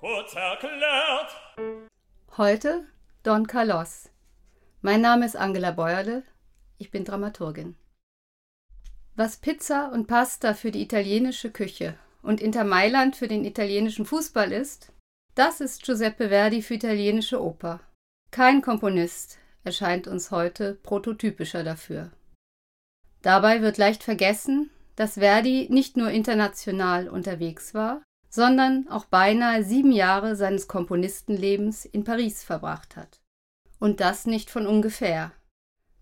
Kurz erklärt. Heute Don Carlos. Mein Name ist Angela Beuerle. Ich bin Dramaturgin. Was Pizza und Pasta für die italienische Küche und Inter Mailand für den italienischen Fußball ist, das ist Giuseppe Verdi für italienische Oper. Kein Komponist erscheint uns heute prototypischer dafür. Dabei wird leicht vergessen, dass Verdi nicht nur international unterwegs war, sondern auch beinahe sieben Jahre seines Komponistenlebens in Paris verbracht hat. Und das nicht von ungefähr.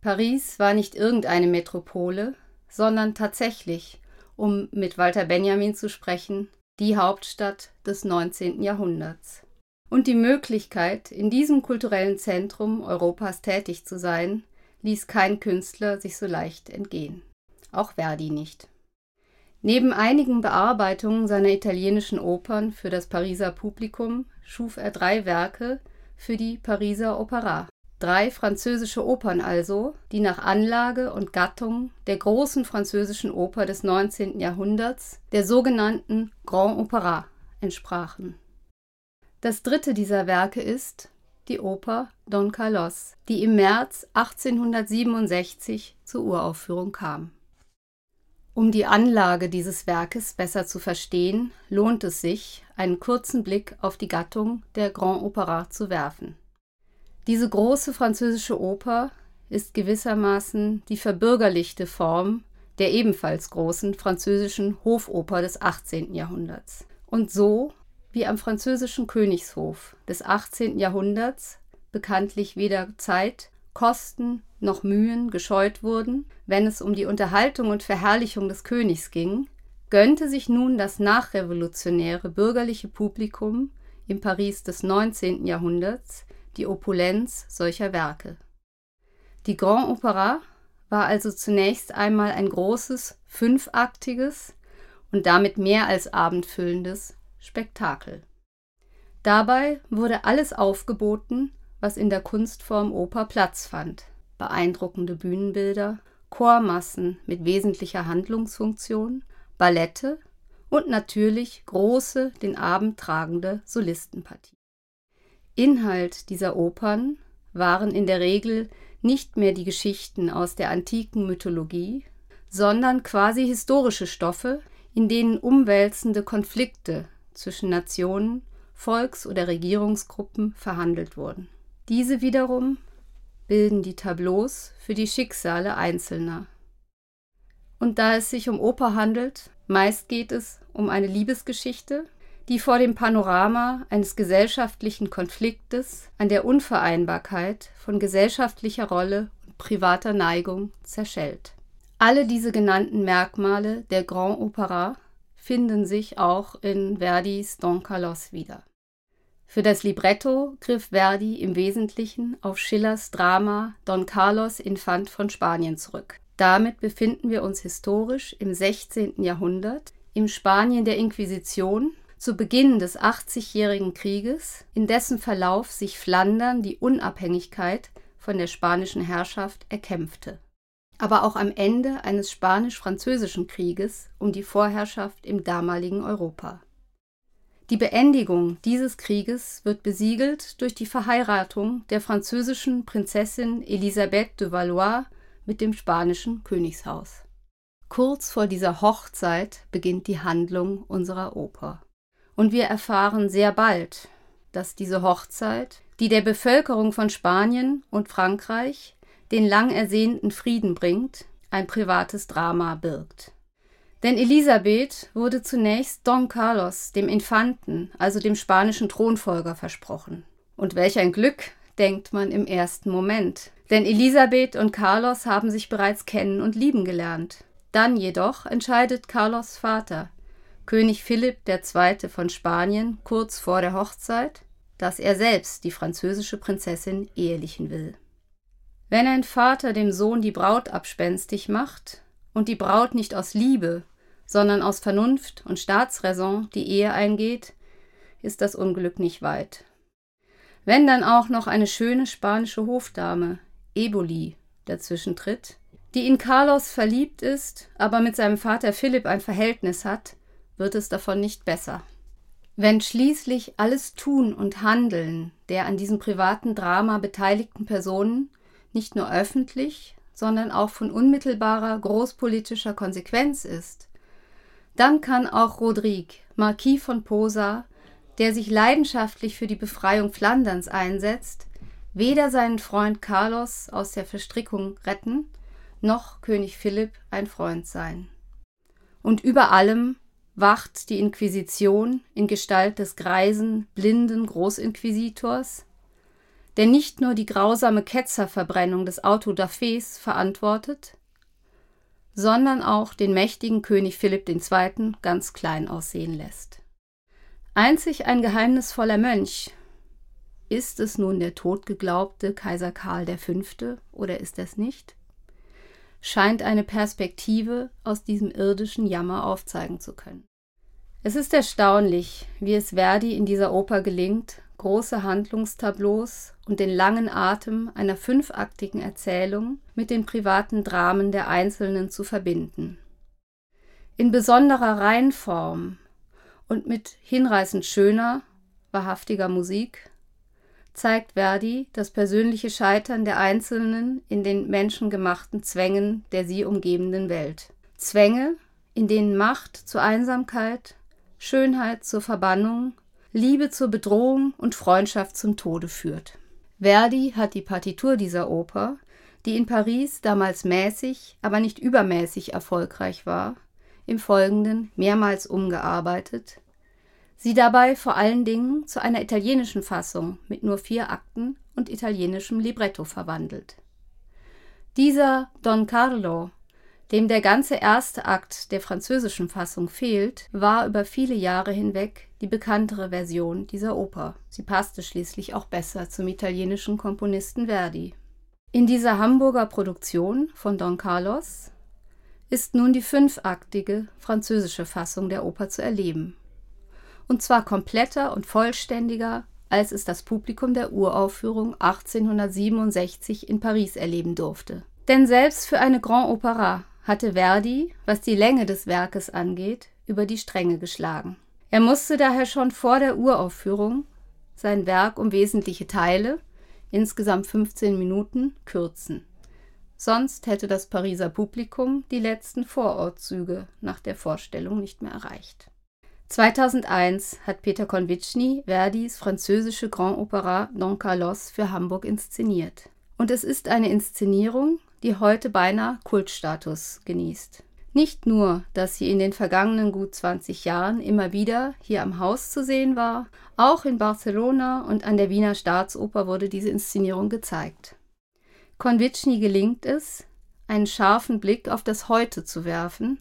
Paris war nicht irgendeine Metropole, sondern tatsächlich, um mit Walter Benjamin zu sprechen, die Hauptstadt des 19. Jahrhunderts. Und die Möglichkeit, in diesem kulturellen Zentrum Europas tätig zu sein, ließ kein Künstler sich so leicht entgehen. Auch Verdi nicht. Neben einigen Bearbeitungen seiner italienischen Opern für das Pariser Publikum schuf er drei Werke für die Pariser Opera. Drei französische Opern also, die nach Anlage und Gattung der großen französischen Oper des 19. Jahrhunderts, der sogenannten Grand Opera, entsprachen. Das dritte dieser Werke ist die Oper Don Carlos, die im März 1867 zur Uraufführung kam. Um die Anlage dieses Werkes besser zu verstehen, lohnt es sich, einen kurzen Blick auf die Gattung der Grand Opera zu werfen. Diese große französische Oper ist gewissermaßen die verbürgerlichte Form der ebenfalls großen französischen Hofoper des 18. Jahrhunderts. Und so wie am französischen Königshof des 18. Jahrhunderts bekanntlich weder Zeit, Kosten noch Mühen gescheut wurden, wenn es um die Unterhaltung und Verherrlichung des Königs ging, gönnte sich nun das nachrevolutionäre bürgerliche Publikum im Paris des 19. Jahrhunderts die Opulenz solcher Werke. Die Grand Opera war also zunächst einmal ein großes, fünfaktiges und damit mehr als abendfüllendes Spektakel. Dabei wurde alles aufgeboten, was in der Kunstform Oper Platz fand. Beeindruckende Bühnenbilder, Chormassen mit wesentlicher Handlungsfunktion, Ballette und natürlich große, den Abend tragende Solistenpartie. Inhalt dieser Opern waren in der Regel nicht mehr die Geschichten aus der antiken Mythologie, sondern quasi historische Stoffe, in denen umwälzende Konflikte zwischen Nationen, Volks- oder Regierungsgruppen verhandelt wurden. Diese wiederum bilden die Tableaus für die Schicksale Einzelner. Und da es sich um Oper handelt, meist geht es um eine Liebesgeschichte, die vor dem Panorama eines gesellschaftlichen Konfliktes an der Unvereinbarkeit von gesellschaftlicher Rolle und privater Neigung zerschellt. Alle diese genannten Merkmale der Grand Opera finden sich auch in Verdis Don Carlos wieder. Für das Libretto griff Verdi im Wesentlichen auf Schillers Drama Don Carlos Infant von Spanien zurück. Damit befinden wir uns historisch im 16. Jahrhundert, im Spanien der Inquisition, zu Beginn des 80-jährigen Krieges, in dessen Verlauf sich Flandern die Unabhängigkeit von der spanischen Herrschaft erkämpfte. Aber auch am Ende eines spanisch-französischen Krieges um die Vorherrschaft im damaligen Europa. Die Beendigung dieses Krieges wird besiegelt durch die Verheiratung der französischen Prinzessin Elisabeth de Valois mit dem spanischen Königshaus. Kurz vor dieser Hochzeit beginnt die Handlung unserer Oper. Und wir erfahren sehr bald, dass diese Hochzeit, die der Bevölkerung von Spanien und Frankreich den lang ersehnten Frieden bringt, ein privates Drama birgt. Denn Elisabeth wurde zunächst Don Carlos, dem Infanten, also dem spanischen Thronfolger, versprochen. Und welch ein Glück, denkt man im ersten Moment. Denn Elisabeth und Carlos haben sich bereits kennen und lieben gelernt. Dann jedoch entscheidet Carlos Vater, König Philipp II. von Spanien, kurz vor der Hochzeit, dass er selbst die französische Prinzessin ehelichen will. Wenn ein Vater dem Sohn die Braut abspenstig macht, und die Braut nicht aus Liebe, sondern aus Vernunft und Staatsräson die Ehe eingeht, ist das Unglück nicht weit. Wenn dann auch noch eine schöne spanische Hofdame, Eboli, dazwischen tritt, die in Carlos verliebt ist, aber mit seinem Vater Philipp ein Verhältnis hat, wird es davon nicht besser. Wenn schließlich alles Tun und Handeln der an diesem privaten Drama beteiligten Personen nicht nur öffentlich, sondern auch von unmittelbarer großpolitischer Konsequenz ist, dann kann auch Rodrigue, Marquis von Posa, der sich leidenschaftlich für die Befreiung Flanderns einsetzt, weder seinen Freund Carlos aus der Verstrickung retten, noch König Philipp ein Freund sein. Und über allem wacht die Inquisition in Gestalt des greisen, blinden Großinquisitors, der nicht nur die grausame Ketzerverbrennung des Auto da Fes verantwortet, sondern auch den mächtigen König Philipp II. ganz klein aussehen lässt. Einzig ein geheimnisvoller Mönch. Ist es nun der totgeglaubte Kaiser Karl V. oder ist es nicht? scheint eine Perspektive aus diesem irdischen Jammer aufzeigen zu können. Es ist erstaunlich, wie es Verdi in dieser Oper gelingt, große Handlungstableaus und den langen Atem einer fünfaktigen Erzählung mit den privaten Dramen der Einzelnen zu verbinden. In besonderer Reihenform und mit hinreißend schöner, wahrhaftiger Musik zeigt Verdi das persönliche Scheitern der Einzelnen in den menschengemachten Zwängen der sie umgebenden Welt. Zwänge, in denen Macht zur Einsamkeit, Schönheit zur Verbannung, Liebe zur Bedrohung und Freundschaft zum Tode führt. Verdi hat die Partitur dieser Oper, die in Paris damals mäßig, aber nicht übermäßig erfolgreich war, im Folgenden mehrmals umgearbeitet, sie dabei vor allen Dingen zu einer italienischen Fassung mit nur vier Akten und italienischem Libretto verwandelt. Dieser Don Carlo, dem der ganze erste Akt der französischen Fassung fehlt, war über viele Jahre hinweg die bekanntere Version dieser Oper. Sie passte schließlich auch besser zum italienischen Komponisten Verdi. In dieser Hamburger Produktion von Don Carlos ist nun die fünfaktige französische Fassung der Oper zu erleben und zwar kompletter und vollständiger, als es das Publikum der Uraufführung 1867 in Paris erleben durfte. Denn selbst für eine Grand Opera hatte Verdi, was die Länge des Werkes angeht, über die Stränge geschlagen. Er musste daher schon vor der Uraufführung sein Werk um wesentliche Teile, insgesamt 15 Minuten, kürzen. Sonst hätte das Pariser Publikum die letzten Vorortzüge nach der Vorstellung nicht mehr erreicht. 2001 hat Peter Konvitschny Verdis französische Grand Opera Don Carlos für Hamburg inszeniert. Und es ist eine Inszenierung, die heute beinahe Kultstatus genießt. Nicht nur, dass sie in den vergangenen gut 20 Jahren immer wieder hier am Haus zu sehen war, auch in Barcelona und an der Wiener Staatsoper wurde diese Inszenierung gezeigt. Konvitschny gelingt es, einen scharfen Blick auf das Heute zu werfen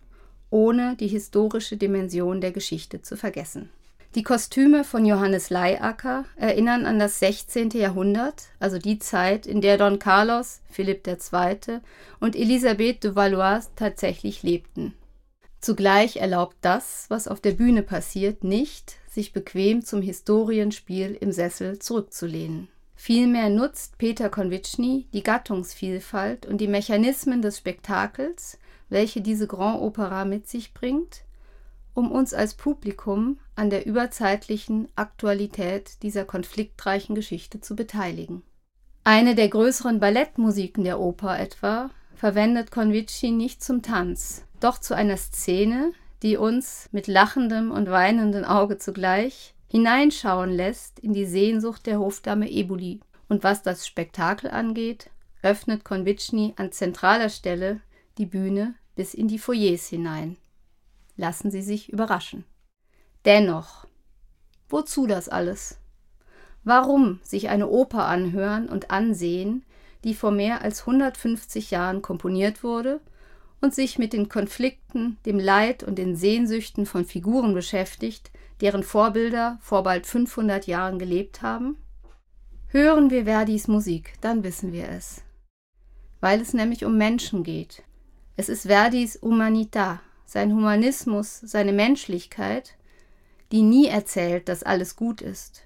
ohne die historische Dimension der Geschichte zu vergessen. Die Kostüme von Johannes Leiacker erinnern an das 16. Jahrhundert, also die Zeit, in der Don Carlos, Philipp II. und Elisabeth de Valois tatsächlich lebten. Zugleich erlaubt das, was auf der Bühne passiert, nicht, sich bequem zum Historienspiel im Sessel zurückzulehnen. Vielmehr nutzt Peter Konvitschny die Gattungsvielfalt und die Mechanismen des Spektakels welche diese Grand Opera mit sich bringt, um uns als Publikum an der überzeitlichen Aktualität dieser konfliktreichen Geschichte zu beteiligen. Eine der größeren Ballettmusiken der Oper etwa verwendet Convici nicht zum Tanz, doch zu einer Szene, die uns mit lachendem und weinendem Auge zugleich hineinschauen lässt in die Sehnsucht der Hofdame Eboli. Und was das Spektakel angeht, öffnet Konvitschny an zentraler Stelle die Bühne bis in die Foyers hinein. Lassen Sie sich überraschen. Dennoch, wozu das alles? Warum sich eine Oper anhören und ansehen, die vor mehr als 150 Jahren komponiert wurde und sich mit den Konflikten, dem Leid und den Sehnsüchten von Figuren beschäftigt, deren Vorbilder vor bald 500 Jahren gelebt haben? Hören wir Verdis Musik, dann wissen wir es. Weil es nämlich um Menschen geht, es ist Verdis Humanità, sein Humanismus, seine Menschlichkeit, die nie erzählt, dass alles gut ist,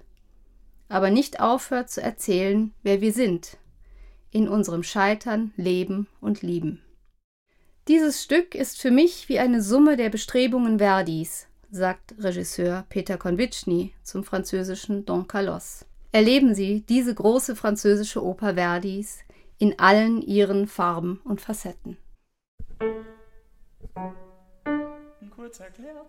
aber nicht aufhört zu erzählen, wer wir sind, in unserem Scheitern, Leben und Lieben. Dieses Stück ist für mich wie eine Summe der Bestrebungen Verdis, sagt Regisseur Peter Konvitschny zum französischen Don Carlos. Erleben Sie diese große französische Oper Verdis in allen ihren Farben und Facetten. Kurz erklärt.